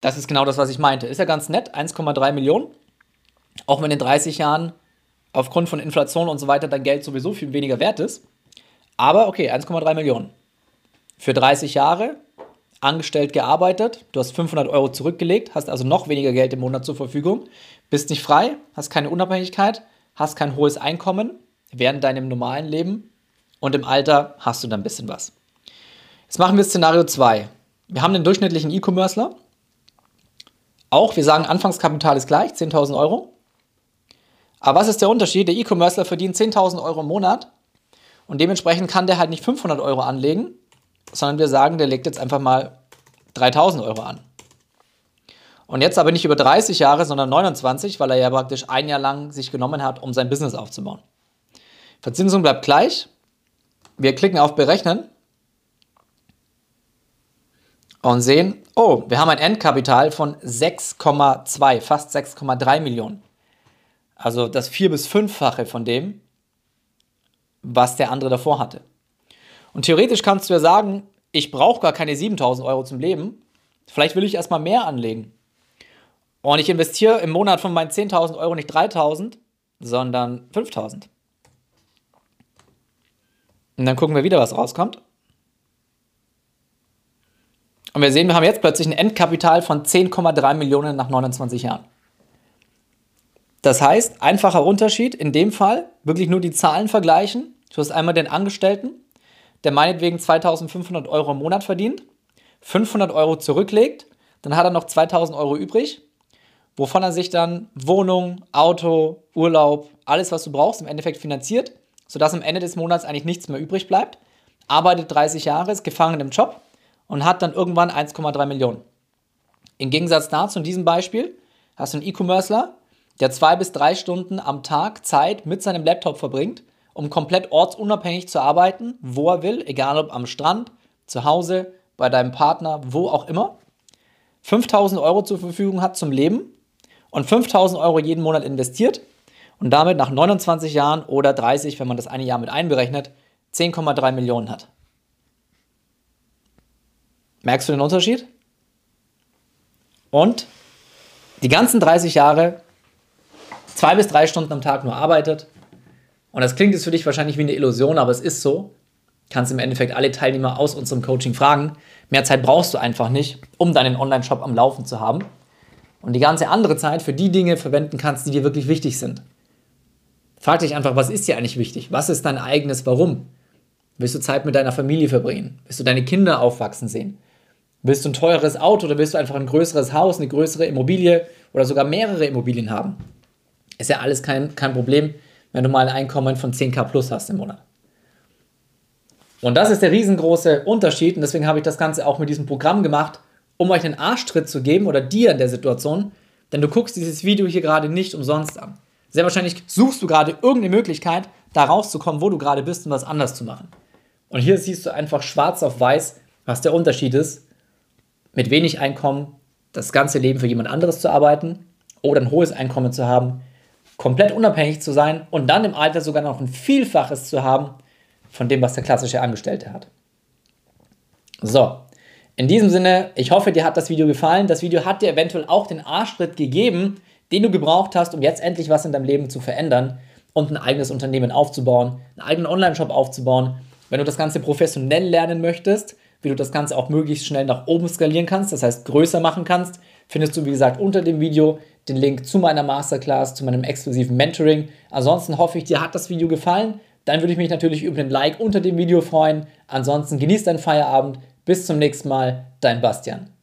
Das ist genau das, was ich meinte. Ist ja ganz nett, 1,3 Millionen. Auch wenn in 30 Jahren aufgrund von Inflation und so weiter dein Geld sowieso viel weniger wert ist. Aber okay, 1,3 Millionen. Für 30 Jahre, angestellt gearbeitet, du hast 500 Euro zurückgelegt, hast also noch weniger Geld im Monat zur Verfügung, bist nicht frei, hast keine Unabhängigkeit, hast kein hohes Einkommen während deinem normalen Leben und im Alter hast du dann ein bisschen was. Jetzt machen wir Szenario 2. Wir haben den durchschnittlichen E-Commercer. Auch, wir sagen, Anfangskapital ist gleich, 10.000 Euro. Aber was ist der Unterschied? Der E-Commercer verdient 10.000 Euro im Monat und dementsprechend kann der halt nicht 500 Euro anlegen, sondern wir sagen, der legt jetzt einfach mal 3.000 Euro an. Und jetzt aber nicht über 30 Jahre, sondern 29, weil er ja praktisch ein Jahr lang sich genommen hat, um sein Business aufzubauen. Verzinsung bleibt gleich. Wir klicken auf Berechnen und sehen, oh, wir haben ein Endkapital von 6,2, fast 6,3 Millionen. Also das vier- bis fünffache von dem, was der andere davor hatte. Und theoretisch kannst du ja sagen, ich brauche gar keine 7000 Euro zum Leben. Vielleicht will ich erstmal mehr anlegen. Und ich investiere im Monat von meinen 10.000 Euro nicht 3.000, sondern 5.000. Und dann gucken wir wieder, was rauskommt. Und wir sehen, wir haben jetzt plötzlich ein Endkapital von 10,3 Millionen nach 29 Jahren. Das heißt, einfacher Unterschied, in dem Fall wirklich nur die Zahlen vergleichen. Du hast einmal den Angestellten, der meinetwegen 2500 Euro im Monat verdient, 500 Euro zurücklegt, dann hat er noch 2000 Euro übrig, wovon er sich dann Wohnung, Auto, Urlaub, alles, was du brauchst, im Endeffekt finanziert, sodass am Ende des Monats eigentlich nichts mehr übrig bleibt, arbeitet 30 Jahre, ist gefangen im Job und hat dann irgendwann 1,3 Millionen. Im Gegensatz dazu, in diesem Beispiel, hast du einen E-Commercer, der zwei bis drei Stunden am Tag Zeit mit seinem Laptop verbringt, um komplett ortsunabhängig zu arbeiten, wo er will, egal ob am Strand, zu Hause, bei deinem Partner, wo auch immer. 5000 Euro zur Verfügung hat zum Leben und 5000 Euro jeden Monat investiert und damit nach 29 Jahren oder 30, wenn man das eine Jahr mit einberechnet, 10,3 Millionen hat. Merkst du den Unterschied? Und die ganzen 30 Jahre zwei bis drei Stunden am Tag nur arbeitet. Und das klingt jetzt für dich wahrscheinlich wie eine Illusion, aber es ist so. Kannst im Endeffekt alle Teilnehmer aus unserem Coaching fragen. Mehr Zeit brauchst du einfach nicht, um deinen Online-Shop am Laufen zu haben. Und die ganze andere Zeit für die Dinge verwenden kannst, die dir wirklich wichtig sind. Frag dich einfach, was ist dir eigentlich wichtig? Was ist dein eigenes Warum? Willst du Zeit mit deiner Familie verbringen? Willst du deine Kinder aufwachsen sehen? Willst du ein teures Auto oder willst du einfach ein größeres Haus, eine größere Immobilie oder sogar mehrere Immobilien haben? Ist ja alles kein, kein Problem, wenn du mal ein Einkommen von 10k plus hast im Monat. Und das ist der riesengroße Unterschied und deswegen habe ich das Ganze auch mit diesem Programm gemacht, um euch einen Arschtritt zu geben oder dir in der Situation, denn du guckst dieses Video hier gerade nicht umsonst an. Sehr wahrscheinlich suchst du gerade irgendeine Möglichkeit, da rauszukommen, wo du gerade bist und was anders zu machen. Und hier siehst du einfach schwarz auf weiß, was der Unterschied ist, mit wenig Einkommen das ganze Leben für jemand anderes zu arbeiten oder ein hohes Einkommen zu haben, komplett unabhängig zu sein und dann im Alter sogar noch ein Vielfaches zu haben von dem, was der klassische Angestellte hat. So, in diesem Sinne, ich hoffe, dir hat das Video gefallen. Das Video hat dir eventuell auch den Arschtritt gegeben, den du gebraucht hast, um jetzt endlich was in deinem Leben zu verändern und ein eigenes Unternehmen aufzubauen, einen eigenen Online-Shop aufzubauen. Wenn du das Ganze professionell lernen möchtest, wie du das Ganze auch möglichst schnell nach oben skalieren kannst, das heißt größer machen kannst, findest du, wie gesagt, unter dem Video den Link zu meiner Masterclass, zu meinem exklusiven Mentoring. Ansonsten hoffe ich, dir hat das Video gefallen. Dann würde ich mich natürlich über den Like unter dem Video freuen. Ansonsten genieß deinen Feierabend. Bis zum nächsten Mal, dein Bastian.